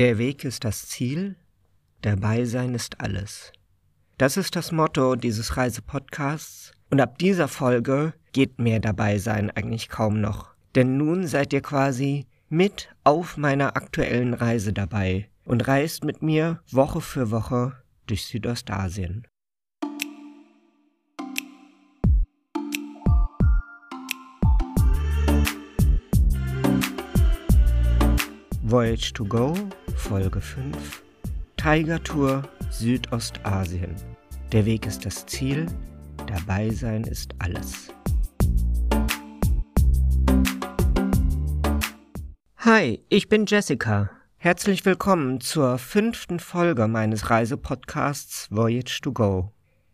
Der Weg ist das Ziel, dabei sein ist alles. Das ist das Motto dieses Reisepodcasts und ab dieser Folge geht mehr dabei sein eigentlich kaum noch. Denn nun seid ihr quasi mit auf meiner aktuellen Reise dabei und reist mit mir Woche für Woche durch Südostasien. Voyage to Go, Folge 5. Tiger Tour Südostasien. Der Weg ist das Ziel, dabei sein ist alles. Hi, ich bin Jessica. Herzlich willkommen zur fünften Folge meines Reisepodcasts Voyage to Go.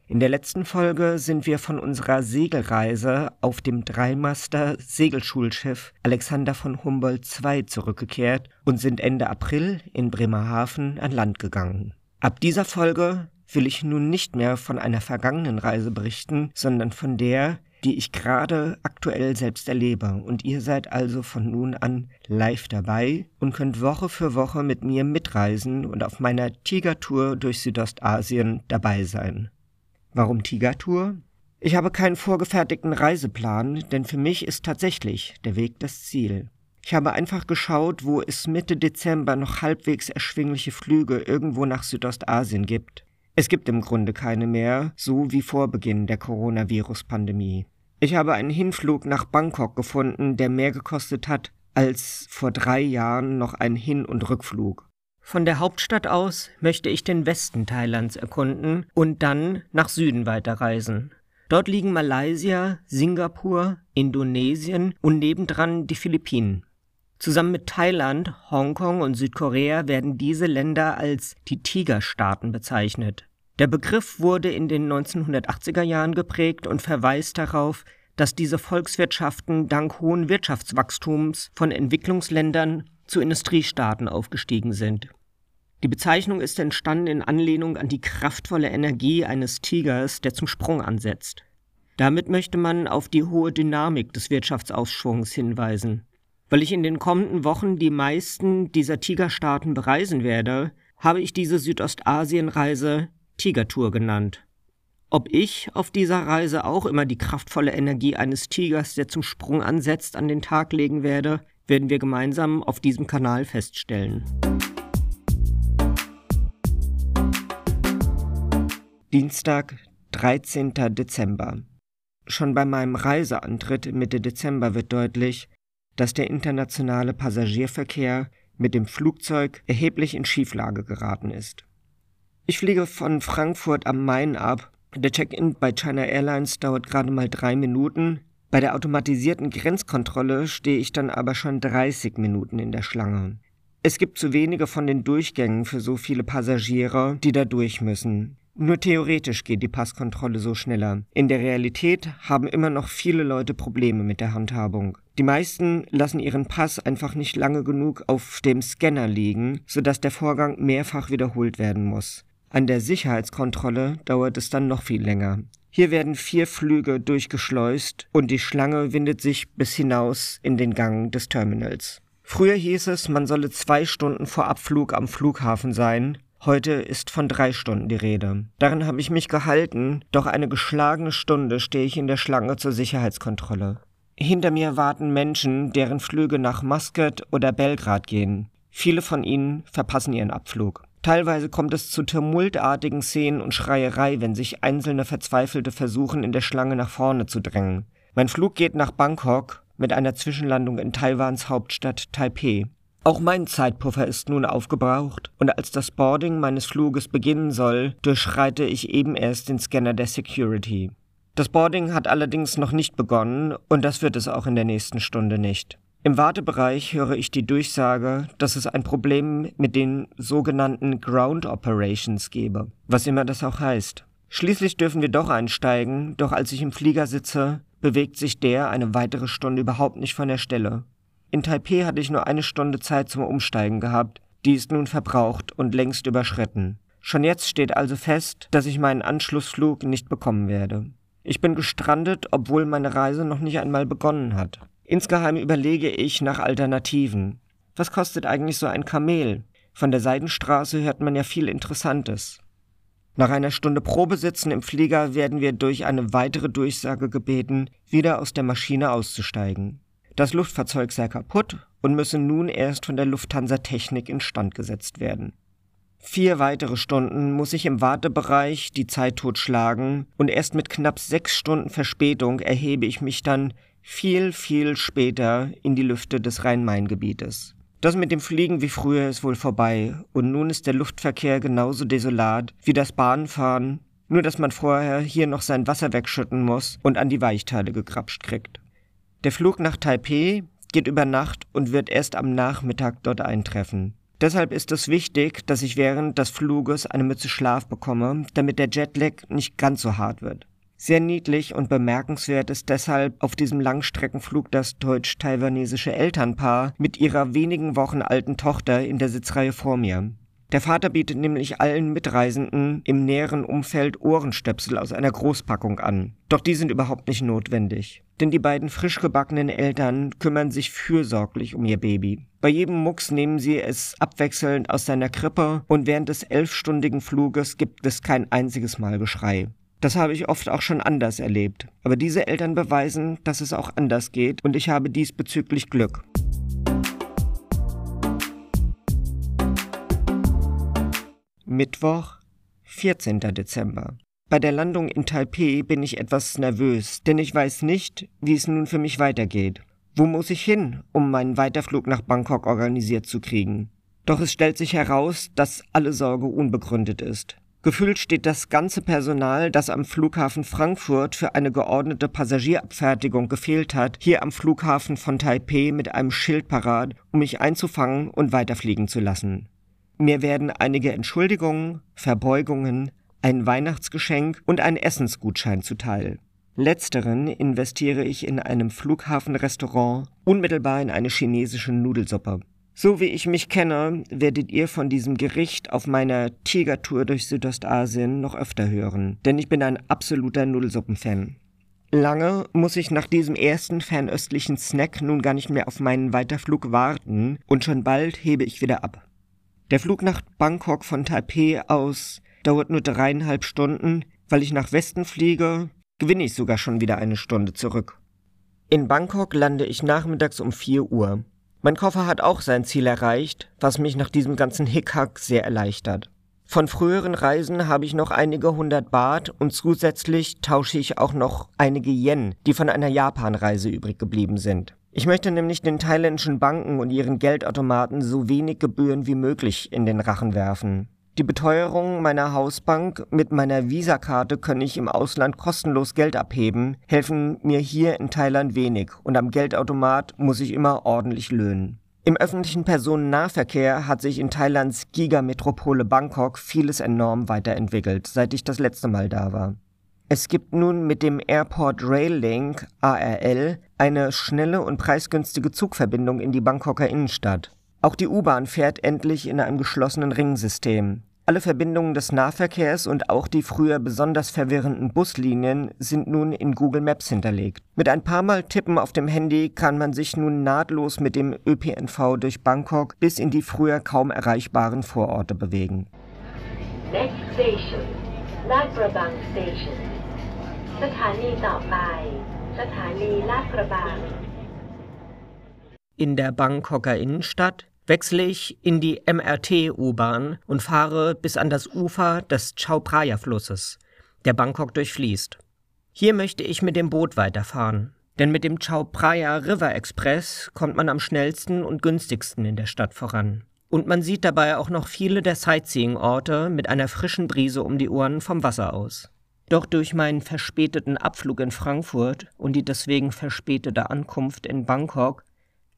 In der letzten Folge sind wir von unserer Segelreise auf dem Dreimaster Segelschulschiff Alexander von Humboldt II zurückgekehrt und sind Ende April in Bremerhaven an Land gegangen. Ab dieser Folge will ich nun nicht mehr von einer vergangenen Reise berichten, sondern von der, die ich gerade aktuell selbst erlebe. Und ihr seid also von nun an live dabei und könnt Woche für Woche mit mir mitreisen und auf meiner Tigertour durch Südostasien dabei sein. Warum Tigertour? Ich habe keinen vorgefertigten Reiseplan, denn für mich ist tatsächlich der Weg das Ziel. Ich habe einfach geschaut, wo es Mitte Dezember noch halbwegs erschwingliche Flüge irgendwo nach Südostasien gibt. Es gibt im Grunde keine mehr, so wie vor Beginn der Coronavirus-Pandemie. Ich habe einen Hinflug nach Bangkok gefunden, der mehr gekostet hat als vor drei Jahren noch ein Hin- und Rückflug. Von der Hauptstadt aus möchte ich den Westen Thailands erkunden und dann nach Süden weiterreisen. Dort liegen Malaysia, Singapur, Indonesien und nebendran die Philippinen. Zusammen mit Thailand, Hongkong und Südkorea werden diese Länder als die Tigerstaaten bezeichnet. Der Begriff wurde in den 1980er Jahren geprägt und verweist darauf, dass diese Volkswirtschaften dank hohen Wirtschaftswachstums von Entwicklungsländern zu Industriestaaten aufgestiegen sind. Die Bezeichnung ist entstanden in Anlehnung an die kraftvolle Energie eines Tigers, der zum Sprung ansetzt. Damit möchte man auf die hohe Dynamik des Wirtschaftsausschwungs hinweisen. Weil ich in den kommenden Wochen die meisten dieser Tigerstaaten bereisen werde, habe ich diese Südostasienreise Tigertour genannt. Ob ich auf dieser Reise auch immer die kraftvolle Energie eines Tigers, der zum Sprung ansetzt, an den Tag legen werde, werden wir gemeinsam auf diesem Kanal feststellen. Dienstag, 13. Dezember. Schon bei meinem Reiseantritt Mitte Dezember wird deutlich, dass der internationale Passagierverkehr mit dem Flugzeug erheblich in Schieflage geraten ist. Ich fliege von Frankfurt am Main ab. Der Check-in bei China Airlines dauert gerade mal drei Minuten. Bei der automatisierten Grenzkontrolle stehe ich dann aber schon 30 Minuten in der Schlange. Es gibt zu wenige von den Durchgängen für so viele Passagiere, die da durch müssen. Nur theoretisch geht die Passkontrolle so schneller. In der Realität haben immer noch viele Leute Probleme mit der Handhabung. Die meisten lassen ihren Pass einfach nicht lange genug auf dem Scanner liegen, sodass der Vorgang mehrfach wiederholt werden muss. An der Sicherheitskontrolle dauert es dann noch viel länger. Hier werden vier Flüge durchgeschleust und die Schlange windet sich bis hinaus in den Gang des Terminals. Früher hieß es, man solle zwei Stunden vor Abflug am Flughafen sein, Heute ist von drei Stunden die Rede. Darin habe ich mich gehalten, doch eine geschlagene Stunde stehe ich in der Schlange zur Sicherheitskontrolle. Hinter mir warten Menschen, deren Flüge nach Muscat oder Belgrad gehen. Viele von ihnen verpassen ihren Abflug. Teilweise kommt es zu tumultartigen Szenen und Schreierei, wenn sich einzelne Verzweifelte versuchen, in der Schlange nach vorne zu drängen. Mein Flug geht nach Bangkok mit einer Zwischenlandung in Taiwans Hauptstadt Taipeh. Auch mein Zeitpuffer ist nun aufgebraucht, und als das Boarding meines Fluges beginnen soll, durchschreite ich eben erst den Scanner der Security. Das Boarding hat allerdings noch nicht begonnen, und das wird es auch in der nächsten Stunde nicht. Im Wartebereich höre ich die Durchsage, dass es ein Problem mit den sogenannten Ground Operations gebe, was immer das auch heißt. Schließlich dürfen wir doch einsteigen, doch als ich im Flieger sitze, bewegt sich der eine weitere Stunde überhaupt nicht von der Stelle. In Taipeh hatte ich nur eine Stunde Zeit zum Umsteigen gehabt, die ist nun verbraucht und längst überschritten. Schon jetzt steht also fest, dass ich meinen Anschlussflug nicht bekommen werde. Ich bin gestrandet, obwohl meine Reise noch nicht einmal begonnen hat. Insgeheim überlege ich nach Alternativen. Was kostet eigentlich so ein Kamel? Von der Seidenstraße hört man ja viel Interessantes. Nach einer Stunde Probesitzen im Flieger werden wir durch eine weitere Durchsage gebeten, wieder aus der Maschine auszusteigen. Das Luftfahrzeug sei kaputt und müsse nun erst von der Lufthansa Technik instand gesetzt werden. Vier weitere Stunden muss ich im Wartebereich die Zeit totschlagen und erst mit knapp sechs Stunden Verspätung erhebe ich mich dann viel, viel später in die Lüfte des Rhein-Main-Gebietes. Das mit dem Fliegen wie früher ist wohl vorbei und nun ist der Luftverkehr genauso desolat wie das Bahnfahren, nur dass man vorher hier noch sein Wasser wegschütten muss und an die Weichteile gekrapscht kriegt. Der Flug nach Taipeh geht über Nacht und wird erst am Nachmittag dort eintreffen. Deshalb ist es wichtig, dass ich während des Fluges eine Mütze Schlaf bekomme, damit der Jetlag nicht ganz so hart wird. Sehr niedlich und bemerkenswert ist deshalb auf diesem Langstreckenflug das deutsch-taiwanesische Elternpaar mit ihrer wenigen Wochen alten Tochter in der Sitzreihe vor mir. Der Vater bietet nämlich allen Mitreisenden im näheren Umfeld Ohrenstöpsel aus einer Großpackung an. Doch die sind überhaupt nicht notwendig. Denn die beiden frisch gebackenen Eltern kümmern sich fürsorglich um ihr Baby. Bei jedem Mucks nehmen sie es abwechselnd aus seiner Krippe und während des elfstündigen Fluges gibt es kein einziges Mal Geschrei. Das habe ich oft auch schon anders erlebt. Aber diese Eltern beweisen, dass es auch anders geht und ich habe diesbezüglich Glück. Mittwoch, 14. Dezember. Bei der Landung in Taipeh bin ich etwas nervös, denn ich weiß nicht, wie es nun für mich weitergeht. Wo muss ich hin, um meinen Weiterflug nach Bangkok organisiert zu kriegen? Doch es stellt sich heraus, dass alle Sorge unbegründet ist. Gefühlt steht das ganze Personal, das am Flughafen Frankfurt für eine geordnete Passagierabfertigung gefehlt hat, hier am Flughafen von Taipeh mit einem Schild parat, um mich einzufangen und weiterfliegen zu lassen. Mir werden einige Entschuldigungen, Verbeugungen, ein Weihnachtsgeschenk und ein Essensgutschein zuteil. Letzteren investiere ich in einem Flughafenrestaurant unmittelbar in eine chinesische Nudelsuppe. So wie ich mich kenne, werdet ihr von diesem Gericht auf meiner Tigertour durch Südostasien noch öfter hören, denn ich bin ein absoluter Nudelsuppenfan. Lange muss ich nach diesem ersten fernöstlichen Snack nun gar nicht mehr auf meinen Weiterflug warten und schon bald hebe ich wieder ab. Der Flug nach Bangkok von Taipeh aus dauert nur dreieinhalb Stunden, weil ich nach Westen fliege, gewinne ich sogar schon wieder eine Stunde zurück. In Bangkok lande ich nachmittags um 4 Uhr. Mein Koffer hat auch sein Ziel erreicht, was mich nach diesem ganzen Hickhack sehr erleichtert. Von früheren Reisen habe ich noch einige hundert Baht und zusätzlich tausche ich auch noch einige Yen, die von einer Japanreise übrig geblieben sind. Ich möchte nämlich den thailändischen Banken und ihren Geldautomaten so wenig Gebühren wie möglich in den Rachen werfen. Die Beteuerung meiner Hausbank mit meiner Visakarte kann ich im Ausland kostenlos Geld abheben, helfen mir hier in Thailand wenig und am Geldautomat muss ich immer ordentlich löhnen. Im öffentlichen Personennahverkehr hat sich in Thailands Gigametropole Bangkok vieles enorm weiterentwickelt, seit ich das letzte Mal da war. Es gibt nun mit dem Airport Rail Link ARL eine schnelle und preisgünstige Zugverbindung in die Bangkoker Innenstadt. Auch die U-Bahn fährt endlich in einem geschlossenen Ringsystem. Alle Verbindungen des Nahverkehrs und auch die früher besonders verwirrenden Buslinien sind nun in Google Maps hinterlegt. Mit ein paar Mal Tippen auf dem Handy kann man sich nun nahtlos mit dem ÖPNV durch Bangkok bis in die früher kaum erreichbaren Vororte bewegen. Next station, Lagrabang Station. In der Bangkoker Innenstadt wechsle ich in die MRT-U-Bahn und fahre bis an das Ufer des Chao Phraya-Flusses, der Bangkok durchfließt. Hier möchte ich mit dem Boot weiterfahren, denn mit dem Chao Phraya River Express kommt man am schnellsten und günstigsten in der Stadt voran. Und man sieht dabei auch noch viele der Sightseeing-Orte mit einer frischen Brise um die Ohren vom Wasser aus. Doch durch meinen verspäteten Abflug in Frankfurt und die deswegen verspätete Ankunft in Bangkok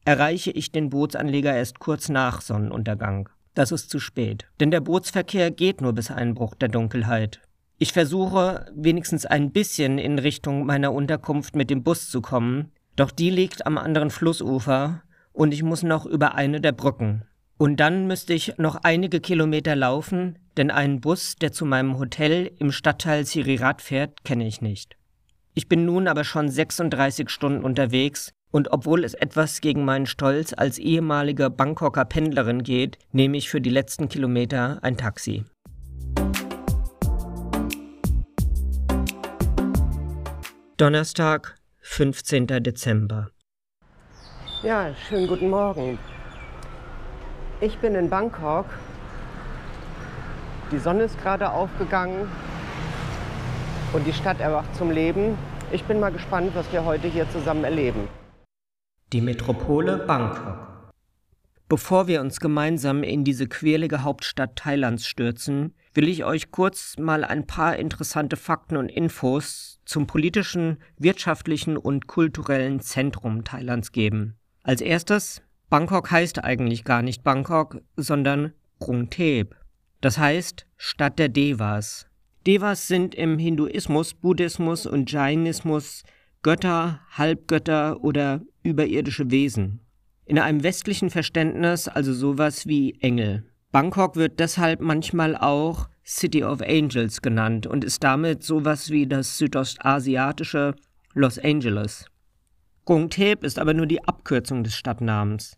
erreiche ich den Bootsanleger erst kurz nach Sonnenuntergang. Das ist zu spät, denn der Bootsverkehr geht nur bis Einbruch der Dunkelheit. Ich versuche wenigstens ein bisschen in Richtung meiner Unterkunft mit dem Bus zu kommen, doch die liegt am anderen Flussufer und ich muss noch über eine der Brücken. Und dann müsste ich noch einige Kilometer laufen, denn einen Bus, der zu meinem Hotel im Stadtteil Sirirat fährt, kenne ich nicht. Ich bin nun aber schon 36 Stunden unterwegs Und obwohl es etwas gegen meinen Stolz als ehemalige Bangkoker Pendlerin geht, nehme ich für die letzten Kilometer ein Taxi. Donnerstag, 15. Dezember. Ja, schönen guten Morgen. Ich bin in Bangkok. Die Sonne ist gerade aufgegangen und die Stadt erwacht zum Leben. Ich bin mal gespannt, was wir heute hier zusammen erleben die Metropole Bangkok. Bevor wir uns gemeinsam in diese quirlige Hauptstadt Thailands stürzen, will ich euch kurz mal ein paar interessante Fakten und Infos zum politischen, wirtschaftlichen und kulturellen Zentrum Thailands geben. Als erstes, Bangkok heißt eigentlich gar nicht Bangkok, sondern Krungthep. Das heißt Stadt der Devas. Devas sind im Hinduismus, Buddhismus und Jainismus Götter, Halbgötter oder überirdische Wesen. In einem westlichen Verständnis also sowas wie Engel. Bangkok wird deshalb manchmal auch City of Angels genannt und ist damit sowas wie das südostasiatische Los Angeles. Gongtep ist aber nur die Abkürzung des Stadtnamens.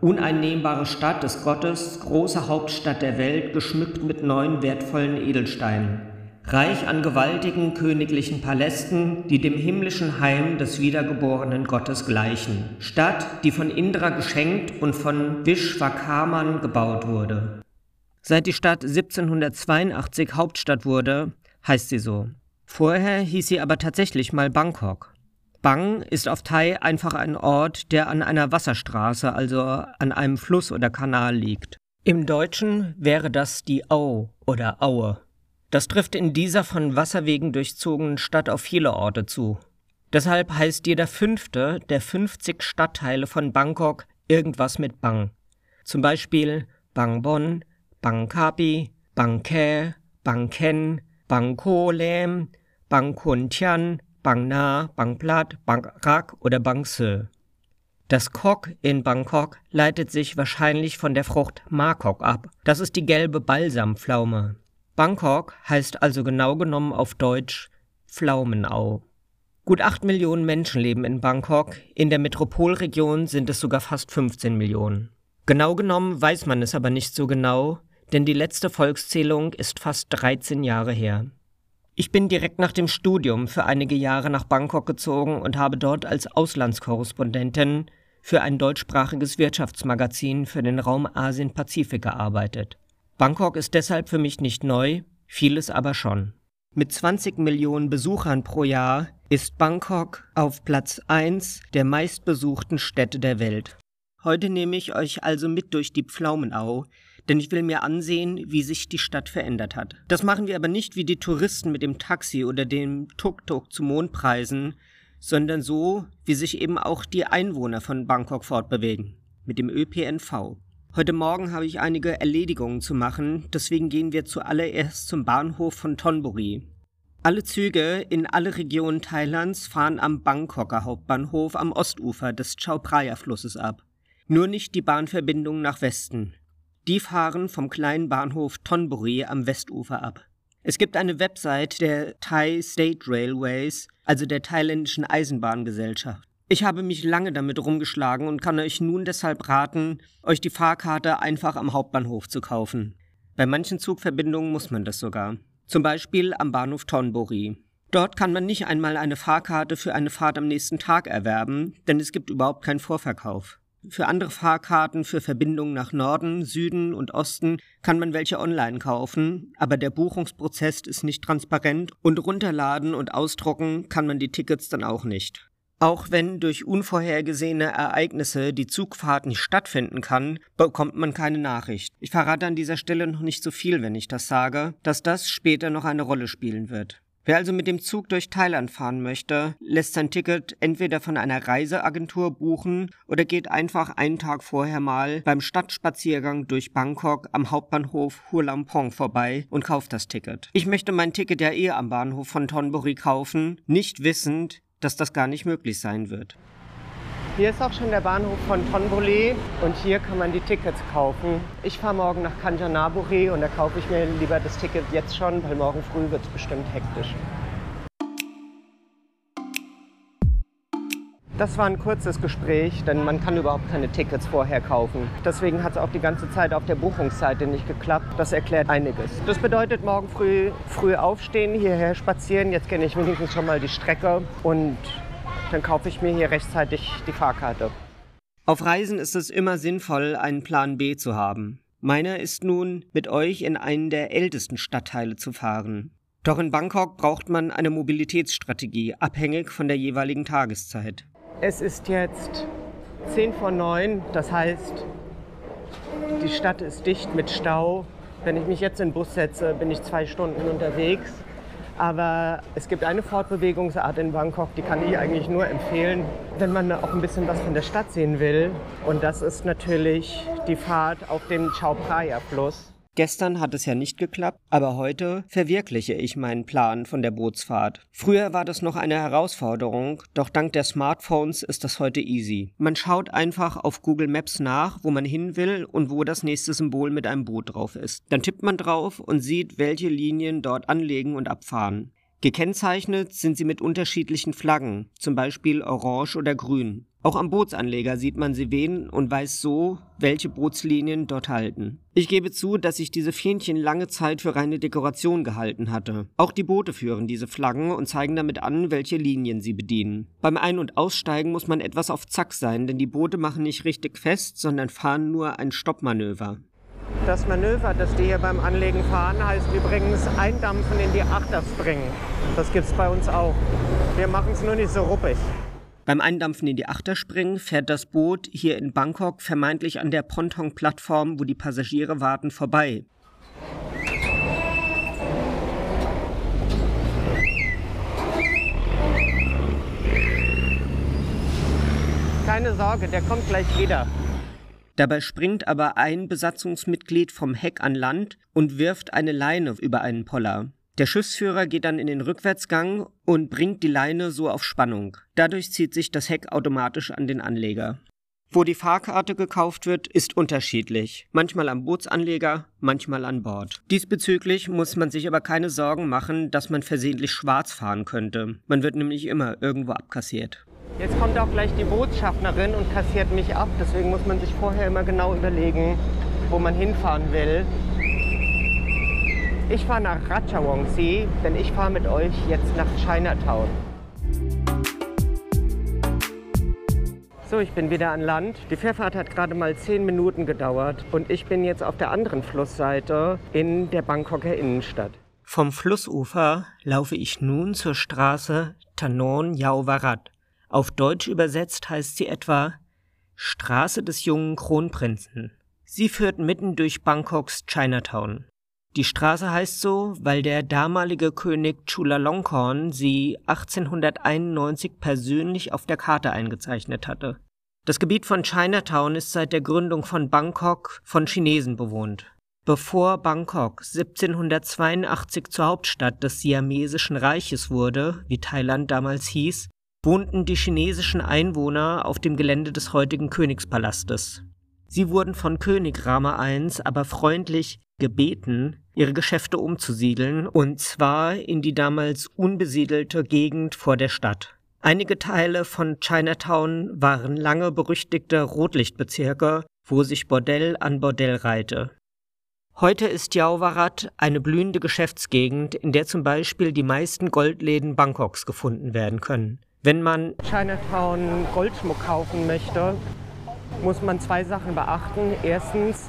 uneinnehmbare Stadt des Gottes, große Hauptstadt der Welt, geschmückt mit neun wertvollen Edelsteinen, reich an gewaltigen königlichen Palästen, die dem himmlischen Heim des wiedergeborenen Gottes gleichen, Stadt, die von Indra geschenkt und von Vishwakarman gebaut wurde. Seit die Stadt 1782 Hauptstadt wurde, heißt sie so. Vorher hieß sie aber tatsächlich mal Bangkok. Bang ist auf Thai einfach ein Ort, der an einer Wasserstraße, also an einem Fluss oder Kanal liegt. Im Deutschen wäre das die Au oder Aue. Das trifft in dieser von Wasserwegen durchzogenen Stadt auf viele Orte zu. Deshalb heißt jeder fünfte der 50 Stadtteile von Bangkok irgendwas mit Bang. Zum Beispiel Bangbon, Bangkapi, Bangkae, Bangken, Bangko Lem, Bangkon Tian, Bang Na, Bang Plat, Bang Rak oder Bang Se. Das Kok in Bangkok leitet sich wahrscheinlich von der Frucht Makok ab. Das ist die gelbe Balsampflaume. Bangkok heißt also genau genommen auf Deutsch Pflaumenau. Gut 8 Millionen Menschen leben in Bangkok, in der Metropolregion sind es sogar fast 15 Millionen. Genau genommen weiß man es aber nicht so genau, denn die letzte Volkszählung ist fast 13 Jahre her. Ich bin direkt nach dem Studium für einige Jahre nach Bangkok gezogen und habe dort als Auslandskorrespondentin für ein deutschsprachiges Wirtschaftsmagazin für den Raum Asien-Pazifik gearbeitet. Bangkok ist deshalb für mich nicht neu, vieles aber schon. Mit 20 Millionen Besuchern pro Jahr ist Bangkok auf Platz 1 der meistbesuchten Städte der Welt. Heute nehme ich euch also mit durch die Pflaumenau, denn ich will mir ansehen, wie sich die Stadt verändert hat. Das machen wir aber nicht wie die Touristen mit dem Taxi oder dem Tuk-Tuk zu Mondpreisen, sondern so, wie sich eben auch die Einwohner von Bangkok fortbewegen, mit dem ÖPNV. Heute Morgen habe ich einige Erledigungen zu machen, deswegen gehen wir zuallererst zum Bahnhof von Thonburi. Alle Züge in alle Regionen Thailands fahren am Bangkoker Hauptbahnhof am Ostufer des Chao Phraya Flusses ab. Nur nicht die Bahnverbindung nach Westen. Die fahren vom kleinen Bahnhof Thonburi am Westufer ab. Es gibt eine Website der Thai State Railways, also der thailändischen Eisenbahngesellschaft. Ich habe mich lange damit rumgeschlagen und kann euch nun deshalb raten, euch die Fahrkarte einfach am Hauptbahnhof zu kaufen. Bei manchen Zugverbindungen muss man das sogar. Zum Beispiel am Bahnhof Thonburi. Dort kann man nicht einmal eine Fahrkarte für eine Fahrt am nächsten Tag erwerben, denn es gibt überhaupt keinen Vorverkauf. Für andere Fahrkarten für Verbindungen nach Norden, Süden und Osten kann man welche online kaufen, aber der Buchungsprozess ist nicht transparent und runterladen und ausdrucken kann man die Tickets dann auch nicht. Auch wenn durch unvorhergesehene Ereignisse die Zugfahrt nicht stattfinden kann, bekommt man keine Nachricht. Ich verrate an dieser Stelle noch nicht so viel, wenn ich das sage, dass das später noch eine Rolle spielen wird. Wer also mit dem Zug durch Thailand fahren möchte, lässt sein Ticket entweder von einer Reiseagentur buchen oder geht einfach einen Tag vorher mal beim Stadtspaziergang durch Bangkok am Hauptbahnhof Hulampong vorbei und kauft das Ticket. Ich möchte mein Ticket ja eh am Bahnhof von Thonburi kaufen, nicht wissend, dass das gar nicht möglich sein wird. Hier ist auch schon der Bahnhof von Thonburi und hier kann man die Tickets kaufen. Ich fahre morgen nach Kanchanaburi und da kaufe ich mir lieber das Ticket jetzt schon, weil morgen früh wird es bestimmt hektisch. Das war ein kurzes Gespräch, denn man kann überhaupt keine Tickets vorher kaufen. Deswegen hat es auch die ganze Zeit auf der Buchungsseite nicht geklappt. Das erklärt einiges. Das bedeutet morgen früh früh aufstehen, hierher spazieren. Jetzt kenne ich wenigstens schon mal die Strecke und dann kaufe ich mir hier rechtzeitig die Fahrkarte. Auf Reisen ist es immer sinnvoll, einen Plan B zu haben. Meiner ist nun, mit euch in einen der ältesten Stadtteile zu fahren. Doch in Bangkok braucht man eine Mobilitätsstrategie, abhängig von der jeweiligen Tageszeit. Es ist jetzt 10 vor 9, das heißt, die Stadt ist dicht mit Stau. Wenn ich mich jetzt in den Bus setze, bin ich zwei Stunden unterwegs. Aber es gibt eine Fortbewegungsart in Bangkok, die kann ich eigentlich nur empfehlen, wenn man auch ein bisschen was von der Stadt sehen will. Und das ist natürlich die Fahrt auf dem Chao Phraya Fluss. Gestern hat es ja nicht geklappt, aber heute verwirkliche ich meinen Plan von der Bootsfahrt. Früher war das noch eine Herausforderung, doch dank der Smartphones ist das heute easy. Man schaut einfach auf Google Maps nach, wo man hin will und wo das nächste Symbol mit einem Boot drauf ist. Dann tippt man drauf und sieht, welche Linien dort anlegen und abfahren. Gekennzeichnet sind sie mit unterschiedlichen Flaggen, zum Beispiel orange oder grün. Auch am Bootsanleger sieht man sie wehen und weiß so, welche Bootslinien dort halten. Ich gebe zu, dass ich diese Fähnchen lange Zeit für reine Dekoration gehalten hatte. Auch die Boote führen diese Flaggen und zeigen damit an, welche Linien sie bedienen. Beim Ein- und Aussteigen muss man etwas auf Zack sein, denn die Boote machen nicht richtig fest, sondern fahren nur ein Stoppmanöver. Das Manöver, das die hier beim Anlegen fahren, heißt übrigens Eindampfen in die Achterspringen. Das gibt es bei uns auch. Wir machen es nur nicht so ruppig. Beim Eindampfen in die Achterspringen fährt das Boot hier in Bangkok vermeintlich an der Ponton-Plattform, wo die Passagiere warten, vorbei. Keine Sorge, der kommt gleich wieder. Dabei springt aber ein Besatzungsmitglied vom Heck an Land und wirft eine Leine über einen Poller. Der Schiffsführer geht dann in den Rückwärtsgang und bringt die Leine so auf Spannung. Dadurch zieht sich das Heck automatisch an den Anleger. Wo die Fahrkarte gekauft wird, ist unterschiedlich. Manchmal am Bootsanleger, manchmal an Bord. Diesbezüglich muss man sich aber keine Sorgen machen, dass man versehentlich schwarz fahren könnte. Man wird nämlich immer irgendwo abkassiert. Jetzt kommt auch gleich die Bootsschaffnerin und kassiert mich ab. Deswegen muss man sich vorher immer genau überlegen, wo man hinfahren will. Ich fahre nach Ratchawangsi, denn ich fahre mit euch jetzt nach Chinatown. So, ich bin wieder an Land. Die Fährfahrt hat gerade mal zehn Minuten gedauert und ich bin jetzt auf der anderen Flussseite in der Bangkoker Innenstadt. Vom Flussufer laufe ich nun zur Straße Tanon Yauwarat. Auf Deutsch übersetzt heißt sie etwa Straße des jungen Kronprinzen. Sie führt mitten durch Bangkoks Chinatown. Die Straße heißt so, weil der damalige König Chulalongkorn sie 1891 persönlich auf der Karte eingezeichnet hatte. Das Gebiet von Chinatown ist seit der Gründung von Bangkok von Chinesen bewohnt. Bevor Bangkok 1782 zur Hauptstadt des Siamesischen Reiches wurde, wie Thailand damals hieß, wohnten die chinesischen Einwohner auf dem Gelände des heutigen Königspalastes. Sie wurden von König Rama I aber freundlich gebeten, ihre Geschäfte umzusiedeln, und zwar in die damals unbesiedelte Gegend vor der Stadt. Einige Teile von Chinatown waren lange berüchtigte Rotlichtbezirke, wo sich Bordell an Bordell reihte. Heute ist Jauwarat eine blühende Geschäftsgegend, in der zum Beispiel die meisten Goldläden Bangkoks gefunden werden können. Wenn man Chinatown Goldschmuck kaufen möchte, muss man zwei Sachen beachten. Erstens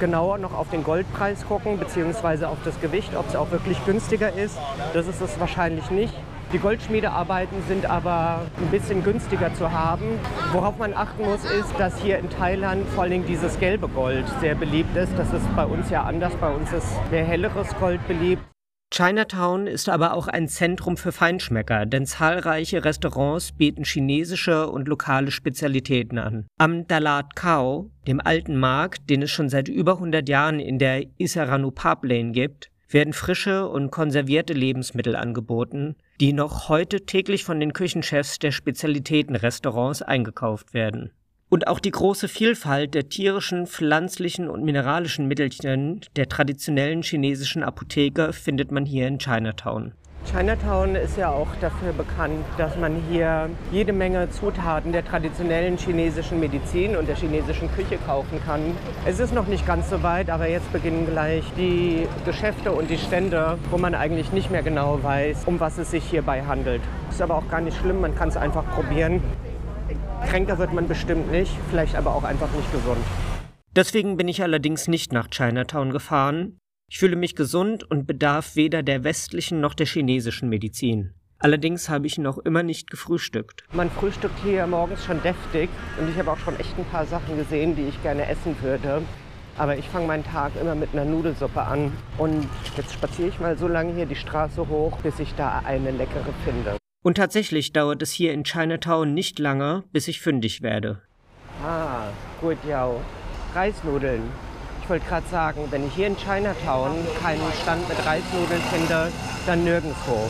genauer noch auf den Goldpreis gucken, beziehungsweise auf das Gewicht, ob es auch wirklich günstiger ist. Das ist es wahrscheinlich nicht. Die Goldschmiedearbeiten sind aber ein bisschen günstiger zu haben. Worauf man achten muss, ist, dass hier in Thailand vor allem dieses gelbe Gold sehr beliebt ist. Das ist bei uns ja anders. Bei uns ist mehr helleres Gold beliebt. Chinatown ist aber auch ein Zentrum für Feinschmecker, denn zahlreiche Restaurants bieten chinesische und lokale Spezialitäten an. Am Dalat Khao, dem alten Markt, den es schon seit über 100 Jahren in der Isaranu Pub Lane gibt, werden frische und konservierte Lebensmittel angeboten, die noch heute täglich von den Küchenchefs der Spezialitätenrestaurants eingekauft werden. Und auch die große Vielfalt der tierischen, pflanzlichen und mineralischen Mittelchen der traditionellen chinesischen Apotheke findet man hier in Chinatown. Chinatown ist ja auch dafür bekannt, dass man hier jede Menge Zutaten der traditionellen chinesischen Medizin und der chinesischen Küche kaufen kann. Es ist noch nicht ganz so weit, aber jetzt beginnen gleich die Geschäfte und die Stände, wo man eigentlich nicht mehr genau weiß, um was es sich hierbei handelt. Ist aber auch gar nicht schlimm, man kann es einfach probieren. Kränker wird man bestimmt nicht, vielleicht aber auch einfach nicht gesund. Deswegen bin ich allerdings nicht nach Chinatown gefahren. Ich fühle mich gesund und bedarf weder der westlichen noch der chinesischen Medizin. Allerdings habe ich noch immer nicht gefrühstückt. Man frühstückt hier morgens schon deftig und ich habe auch schon echt ein paar Sachen gesehen, die ich gerne essen würde. Aber ich fange meinen Tag immer mit einer Nudelsuppe an und jetzt spaziere ich mal so lange hier die Straße hoch, bis ich da eine leckere finde. Und tatsächlich dauert es hier in Chinatown nicht lange, bis ich fündig werde. Ah, gut, ja. Reisnudeln. Ich wollte gerade sagen, wenn ich hier in Chinatown keinen Stand mit Reisnudeln finde, dann nirgendwo.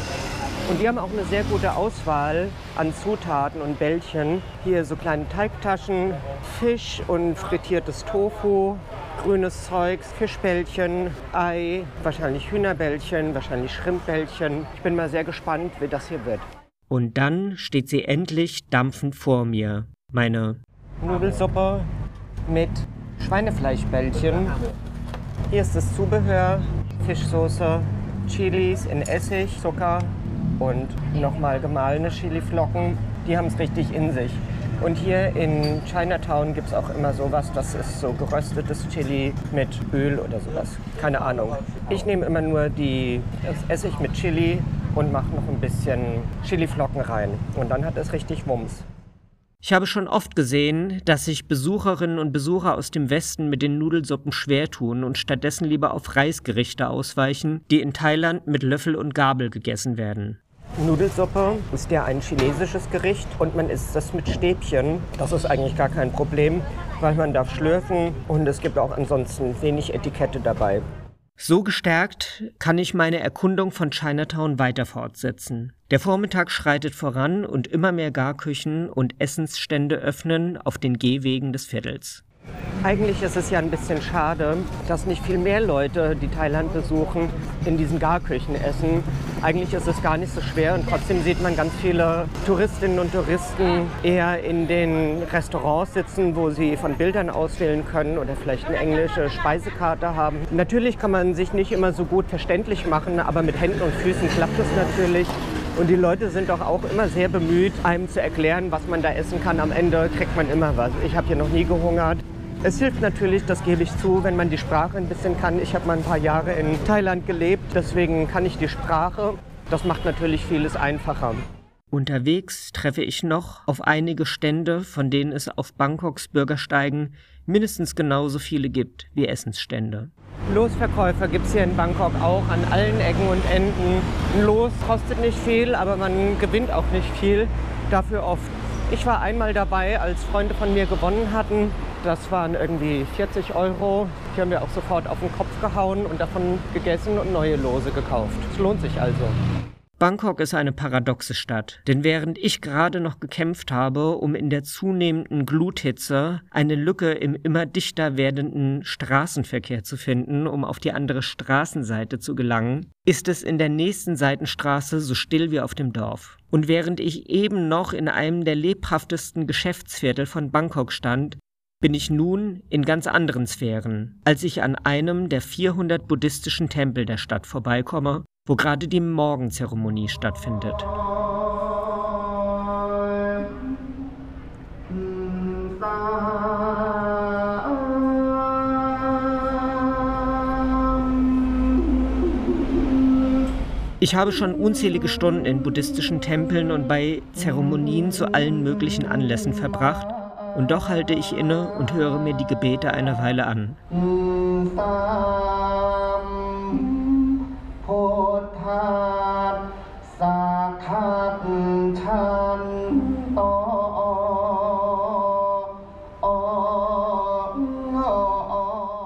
Und die haben auch eine sehr gute Auswahl an Zutaten und Bällchen. Hier so kleine Teigtaschen, Fisch und frittiertes Tofu, grünes Zeugs, Fischbällchen, Ei, wahrscheinlich Hühnerbällchen, wahrscheinlich Schrimmbällchen. Ich bin mal sehr gespannt, wie das hier wird. Und dann steht sie endlich dampfend vor mir. Meine Nudelsuppe mit Schweinefleischbällchen. Hier ist das Zubehör, Fischsoße, Chilis in Essig, Zucker und nochmal gemahlene Chiliflocken. Die haben es richtig in sich. Und hier in Chinatown gibt es auch immer sowas, das ist so geröstetes Chili mit Öl oder sowas. Keine Ahnung. Ich nehme immer nur die, das Essig mit Chili und mache noch ein bisschen Chiliflocken rein. Und dann hat es richtig Wumms. Ich habe schon oft gesehen, dass sich Besucherinnen und Besucher aus dem Westen mit den Nudelsuppen schwer tun und stattdessen lieber auf Reisgerichte ausweichen, die in Thailand mit Löffel und Gabel gegessen werden. Nudelsuppe ist ja ein chinesisches Gericht und man isst das mit Stäbchen. Das ist eigentlich gar kein Problem, weil man darf schlürfen und es gibt auch ansonsten wenig Etikette dabei. So gestärkt kann ich meine Erkundung von Chinatown weiter fortsetzen. Der Vormittag schreitet voran und immer mehr Garküchen und Essensstände öffnen auf den Gehwegen des Viertels. Eigentlich ist es ja ein bisschen schade, dass nicht viel mehr Leute, die Thailand besuchen, in diesen Garküchen essen. Eigentlich ist es gar nicht so schwer und trotzdem sieht man ganz viele Touristinnen und Touristen eher in den Restaurants sitzen, wo sie von Bildern auswählen können oder vielleicht eine englische Speisekarte haben. Natürlich kann man sich nicht immer so gut verständlich machen, aber mit Händen und Füßen klappt es natürlich. Und die Leute sind doch auch immer sehr bemüht, einem zu erklären, was man da essen kann. Am Ende kriegt man immer was. Ich habe hier noch nie gehungert. Es hilft natürlich, das gebe ich zu, wenn man die Sprache ein bisschen kann. Ich habe mal ein paar Jahre in Thailand gelebt, deswegen kann ich die Sprache. Das macht natürlich vieles einfacher. Unterwegs treffe ich noch auf einige Stände, von denen es auf Bangkoks Bürgersteigen mindestens genauso viele gibt wie Essensstände. Losverkäufer gibt es hier in Bangkok auch an allen Ecken und Enden. Ein Los kostet nicht viel, aber man gewinnt auch nicht viel. Dafür oft. Ich war einmal dabei, als Freunde von mir gewonnen hatten. Das waren irgendwie 40 Euro. Die haben wir auch sofort auf den Kopf gehauen und davon gegessen und neue Lose gekauft. Es lohnt sich also. Bangkok ist eine paradoxe Stadt, denn während ich gerade noch gekämpft habe, um in der zunehmenden Gluthitze eine Lücke im immer dichter werdenden Straßenverkehr zu finden, um auf die andere Straßenseite zu gelangen, ist es in der nächsten Seitenstraße so still wie auf dem Dorf. Und während ich eben noch in einem der lebhaftesten Geschäftsviertel von Bangkok stand, bin ich nun in ganz anderen Sphären, als ich an einem der 400 buddhistischen Tempel der Stadt vorbeikomme, wo gerade die Morgenzeremonie stattfindet. Ich habe schon unzählige Stunden in buddhistischen Tempeln und bei Zeremonien zu allen möglichen Anlässen verbracht und doch halte ich inne und höre mir die Gebete eine Weile an.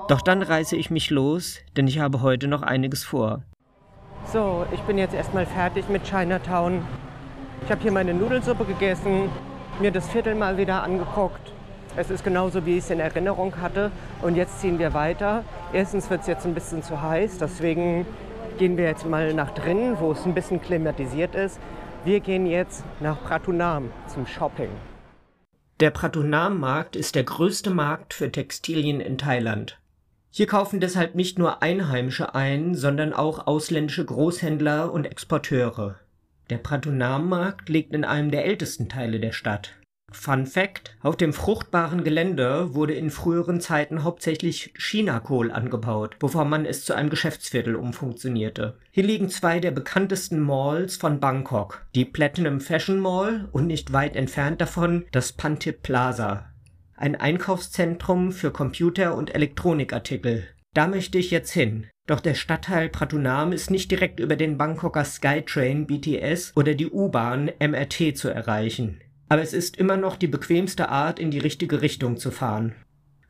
Doch dann reiße ich mich los, denn ich habe heute noch einiges vor. So, ich bin jetzt erstmal fertig mit Chinatown. Ich habe hier meine Nudelsuppe gegessen, mir das Viertel mal wieder angeguckt. Es ist genauso, wie ich es in Erinnerung hatte. Und jetzt ziehen wir weiter. Erstens wird es jetzt ein bisschen zu heiß, deswegen gehen wir jetzt mal nach drinnen, wo es ein bisschen klimatisiert ist. Wir gehen jetzt nach Pratunam zum Shopping. Der Pratunam-Markt ist der größte Markt für Textilien in Thailand. Hier kaufen deshalb nicht nur Einheimische ein, sondern auch ausländische Großhändler und Exporteure. Der Pratunam-Markt liegt in einem der ältesten Teile der Stadt. Fun Fact: Auf dem fruchtbaren Gelände wurde in früheren Zeiten hauptsächlich Chinakohl angebaut, bevor man es zu einem Geschäftsviertel umfunktionierte. Hier liegen zwei der bekanntesten Malls von Bangkok, die Platinum Fashion Mall und nicht weit entfernt davon das Pantip Plaza ein Einkaufszentrum für Computer und Elektronikartikel. Da möchte ich jetzt hin. Doch der Stadtteil Pratunam ist nicht direkt über den Bangkoker Skytrain BTS oder die U-Bahn MRT zu erreichen. Aber es ist immer noch die bequemste Art, in die richtige Richtung zu fahren.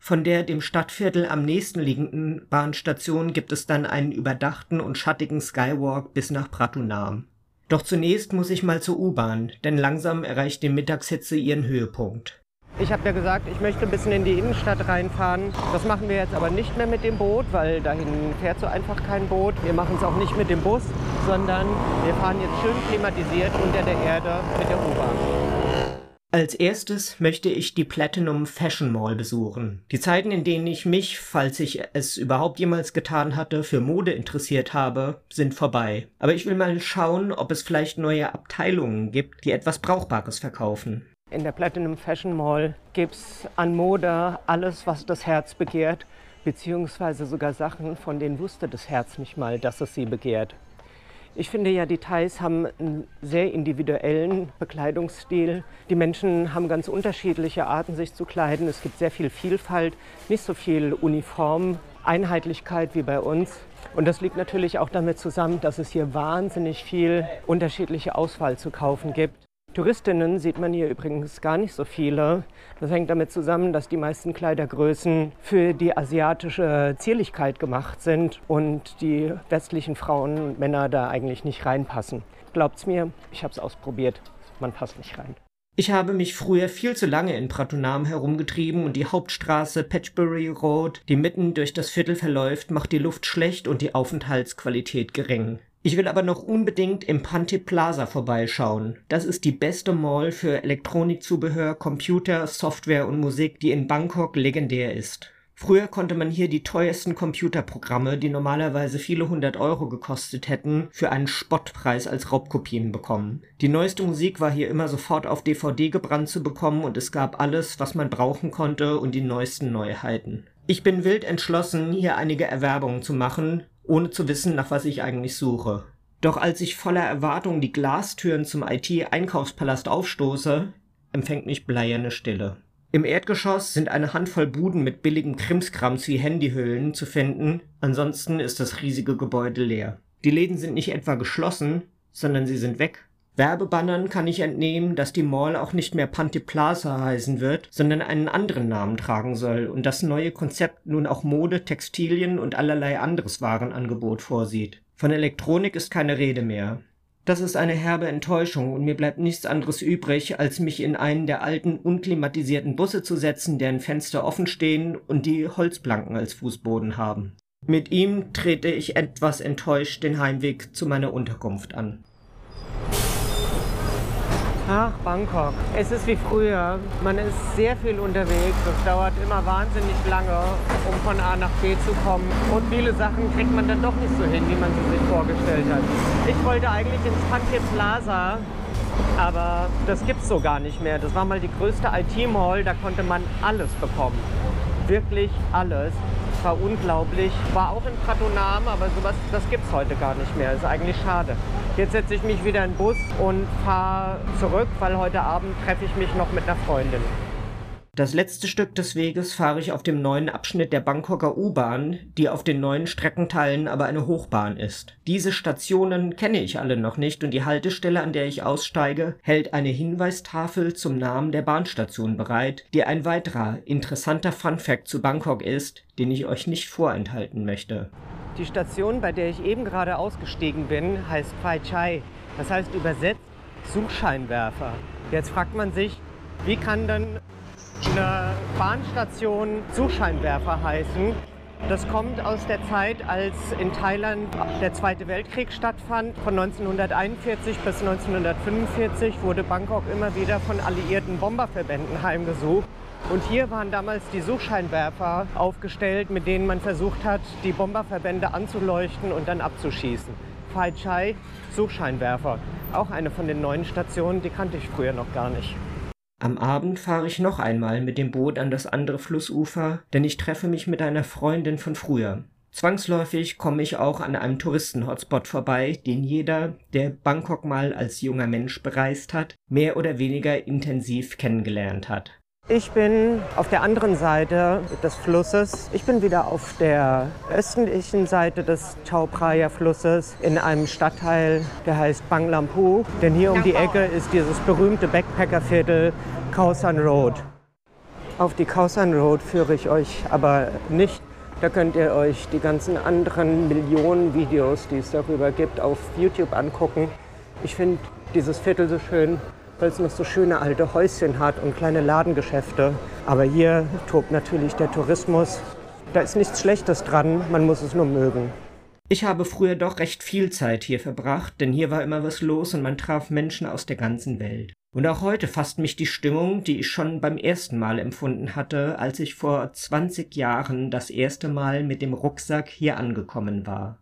Von der dem Stadtviertel am nächsten liegenden Bahnstation gibt es dann einen überdachten und schattigen Skywalk bis nach Pratunam. Doch zunächst muss ich mal zur U-Bahn, denn langsam erreicht die Mittagshitze ihren Höhepunkt. Ich habe ja gesagt, ich möchte ein bisschen in die Innenstadt reinfahren. Das machen wir jetzt aber nicht mehr mit dem Boot, weil dahin fährt so einfach kein Boot. Wir machen es auch nicht mit dem Bus, sondern wir fahren jetzt schön klimatisiert unter der Erde mit der U-Bahn. Als erstes möchte ich die Platinum Fashion Mall besuchen. Die Zeiten, in denen ich mich, falls ich es überhaupt jemals getan hatte, für Mode interessiert habe, sind vorbei. Aber ich will mal schauen, ob es vielleicht neue Abteilungen gibt, die etwas Brauchbares verkaufen. In der Platinum Fashion Mall gibt es an Mode alles, was das Herz begehrt, beziehungsweise sogar Sachen, von denen wusste das Herz nicht mal, dass es sie begehrt. Ich finde ja, die Thais haben einen sehr individuellen Bekleidungsstil. Die Menschen haben ganz unterschiedliche Arten, sich zu kleiden. Es gibt sehr viel Vielfalt, nicht so viel Uniform, Einheitlichkeit wie bei uns. Und das liegt natürlich auch damit zusammen, dass es hier wahnsinnig viel unterschiedliche Auswahl zu kaufen gibt. Touristinnen sieht man hier übrigens gar nicht so viele. Das hängt damit zusammen, dass die meisten Kleidergrößen für die asiatische Zierlichkeit gemacht sind und die westlichen Frauen und Männer da eigentlich nicht reinpassen. Glaubt's mir, ich habe es ausprobiert. Man passt nicht rein. Ich habe mich früher viel zu lange in Pratunam herumgetrieben und die Hauptstraße Patchbury Road, die mitten durch das Viertel verläuft, macht die Luft schlecht und die Aufenthaltsqualität gering. Ich will aber noch unbedingt im Panti Plaza vorbeischauen. Das ist die beste Mall für Elektronikzubehör, Computer, Software und Musik, die in Bangkok legendär ist. Früher konnte man hier die teuersten Computerprogramme, die normalerweise viele hundert Euro gekostet hätten, für einen Spottpreis als Raubkopien bekommen. Die neueste Musik war hier immer sofort auf DVD gebrannt zu bekommen und es gab alles, was man brauchen konnte und die neuesten Neuheiten. Ich bin wild entschlossen, hier einige Erwerbungen zu machen, ohne zu wissen, nach was ich eigentlich suche. Doch als ich voller Erwartung die Glastüren zum IT-Einkaufspalast aufstoße, empfängt mich bleierne Stille. Im Erdgeschoss sind eine Handvoll Buden mit billigem Krimskrams wie Handyhüllen zu finden, ansonsten ist das riesige Gebäude leer. Die Läden sind nicht etwa geschlossen, sondern sie sind weg. Werbebannern kann ich entnehmen, dass die Mall auch nicht mehr Panti Plaza heißen wird, sondern einen anderen Namen tragen soll und das neue Konzept nun auch Mode, Textilien und allerlei anderes Warenangebot vorsieht. Von Elektronik ist keine Rede mehr. Das ist eine herbe Enttäuschung und mir bleibt nichts anderes übrig, als mich in einen der alten, unklimatisierten Busse zu setzen, deren Fenster offen stehen und die Holzplanken als Fußboden haben. Mit ihm trete ich etwas enttäuscht den Heimweg zu meiner Unterkunft an. Ach, Bangkok. Es ist wie früher. Man ist sehr viel unterwegs. Es dauert immer wahnsinnig lange, um von A nach B zu kommen. Und viele Sachen kriegt man dann doch nicht so hin, wie man sie sich vorgestellt hat. Ich wollte eigentlich ins Pankir Plaza, aber das gibt es so gar nicht mehr. Das war mal die größte IT-Mall, da konnte man alles bekommen. Wirklich alles war unglaublich. War auch in Pratunam, aber sowas, das gibt es heute gar nicht mehr. Ist eigentlich schade. Jetzt setze ich mich wieder in den Bus und fahre zurück, weil heute Abend treffe ich mich noch mit einer Freundin. Das letzte Stück des Weges fahre ich auf dem neuen Abschnitt der Bangkoker U-Bahn, die auf den neuen Streckenteilen aber eine Hochbahn ist. Diese Stationen kenne ich alle noch nicht und die Haltestelle, an der ich aussteige, hält eine Hinweistafel zum Namen der Bahnstation bereit, die ein weiterer interessanter Funfact zu Bangkok ist, den ich euch nicht vorenthalten möchte. Die Station, bei der ich eben gerade ausgestiegen bin, heißt Phai Chai. Das heißt übersetzt Suchscheinwerfer. Jetzt fragt man sich, wie kann denn eine Bahnstation Suchscheinwerfer heißen. Das kommt aus der Zeit, als in Thailand der Zweite Weltkrieg stattfand. Von 1941 bis 1945 wurde Bangkok immer wieder von alliierten Bomberverbänden heimgesucht. Und hier waren damals die Suchscheinwerfer aufgestellt, mit denen man versucht hat, die Bomberverbände anzuleuchten und dann abzuschießen. Phai Chai, Suchscheinwerfer. Auch eine von den neuen Stationen, die kannte ich früher noch gar nicht. Am Abend fahre ich noch einmal mit dem Boot an das andere Flussufer, denn ich treffe mich mit einer Freundin von früher. Zwangsläufig komme ich auch an einem Touristen-Hotspot vorbei, den jeder, der Bangkok mal als junger Mensch bereist hat, mehr oder weniger intensiv kennengelernt hat. Ich bin auf der anderen Seite des Flusses. Ich bin wieder auf der östlichen Seite des Chao Phraya Flusses in einem Stadtteil, der heißt Bang Lampu. Denn hier um die Ecke ist dieses berühmte Backpackerviertel Khao San Road. Auf die Khao San Road führe ich euch aber nicht. Da könnt ihr euch die ganzen anderen Millionen Videos, die es darüber gibt, auf YouTube angucken. Ich finde dieses Viertel so schön weil es noch so schöne alte Häuschen hat und kleine Ladengeschäfte. Aber hier tobt natürlich der Tourismus. Da ist nichts Schlechtes dran, man muss es nur mögen. Ich habe früher doch recht viel Zeit hier verbracht, denn hier war immer was los und man traf Menschen aus der ganzen Welt. Und auch heute fasst mich die Stimmung, die ich schon beim ersten Mal empfunden hatte, als ich vor 20 Jahren das erste Mal mit dem Rucksack hier angekommen war.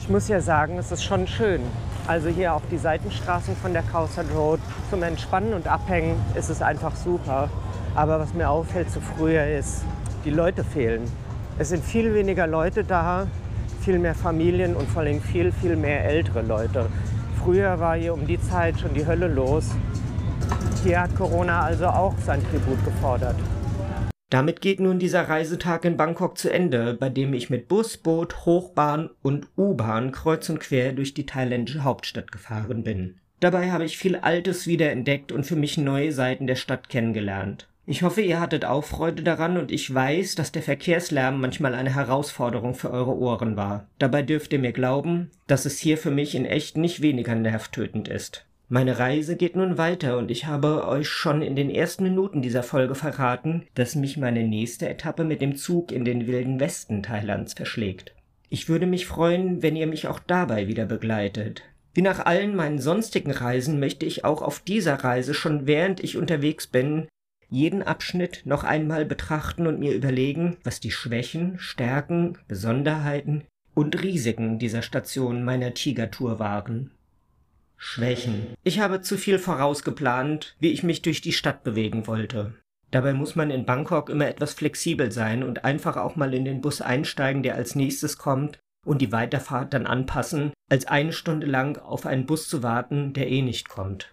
Ich muss ja sagen, es ist schon schön. Also hier auch die Seitenstraßen von der Cowsand Road zum Entspannen und Abhängen ist es einfach super. Aber was mir auffällt zu früher ist, die Leute fehlen. Es sind viel weniger Leute da, viel mehr Familien und vor allem viel, viel mehr ältere Leute. Früher war hier um die Zeit schon die Hölle los. Hier hat Corona also auch sein Tribut gefordert. Damit geht nun dieser Reisetag in Bangkok zu Ende, bei dem ich mit Bus, Boot, Hochbahn und U-Bahn kreuz und quer durch die thailändische Hauptstadt gefahren bin. Dabei habe ich viel Altes wiederentdeckt und für mich neue Seiten der Stadt kennengelernt. Ich hoffe, ihr hattet auch Freude daran und ich weiß, dass der Verkehrslärm manchmal eine Herausforderung für eure Ohren war. Dabei dürft ihr mir glauben, dass es hier für mich in echt nicht weniger nervtötend ist. Meine Reise geht nun weiter und ich habe euch schon in den ersten Minuten dieser Folge verraten, dass mich meine nächste Etappe mit dem Zug in den wilden Westen Thailands verschlägt. Ich würde mich freuen, wenn ihr mich auch dabei wieder begleitet. Wie nach allen meinen sonstigen Reisen möchte ich auch auf dieser Reise schon während ich unterwegs bin jeden Abschnitt noch einmal betrachten und mir überlegen, was die Schwächen, Stärken, Besonderheiten und Risiken dieser Station meiner Tigertour waren. Schwächen. Ich habe zu viel vorausgeplant, wie ich mich durch die Stadt bewegen wollte. Dabei muss man in Bangkok immer etwas flexibel sein und einfach auch mal in den Bus einsteigen, der als nächstes kommt, und die Weiterfahrt dann anpassen, als eine Stunde lang auf einen Bus zu warten, der eh nicht kommt.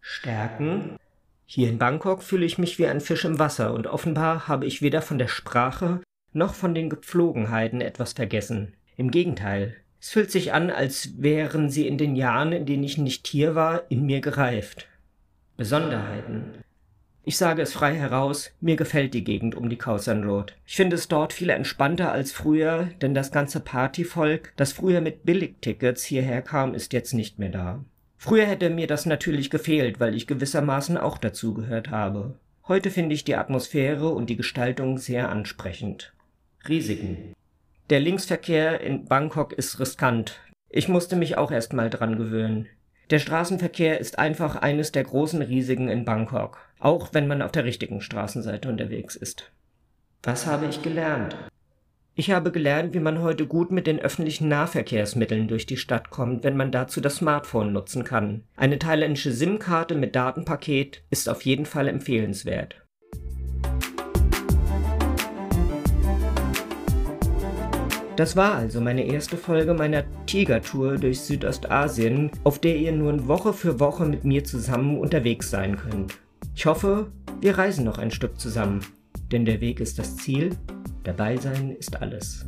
Stärken. Hier in Bangkok fühle ich mich wie ein Fisch im Wasser und offenbar habe ich weder von der Sprache noch von den Gepflogenheiten etwas vergessen. Im Gegenteil, es fühlt sich an, als wären sie in den Jahren, in denen ich nicht hier war, in mir gereift. Besonderheiten. Ich sage es frei heraus, mir gefällt die Gegend um die Kausan Road. Ich finde es dort viel entspannter als früher, denn das ganze Partyvolk, das früher mit Billigtickets hierher kam, ist jetzt nicht mehr da. Früher hätte mir das natürlich gefehlt, weil ich gewissermaßen auch dazugehört habe. Heute finde ich die Atmosphäre und die Gestaltung sehr ansprechend. Risiken. Der Linksverkehr in Bangkok ist riskant. Ich musste mich auch erst mal dran gewöhnen. Der Straßenverkehr ist einfach eines der großen Risiken in Bangkok, auch wenn man auf der richtigen Straßenseite unterwegs ist. Was habe ich gelernt? Ich habe gelernt, wie man heute gut mit den öffentlichen Nahverkehrsmitteln durch die Stadt kommt, wenn man dazu das Smartphone nutzen kann. Eine thailändische SIM-Karte mit Datenpaket ist auf jeden Fall empfehlenswert. Das war also meine erste Folge meiner Tiger-Tour durch Südostasien, auf der ihr nun Woche für Woche mit mir zusammen unterwegs sein könnt. Ich hoffe, Wir reisen noch ein Stück zusammen, denn der Weg ist das Ziel, dabei sein ist alles.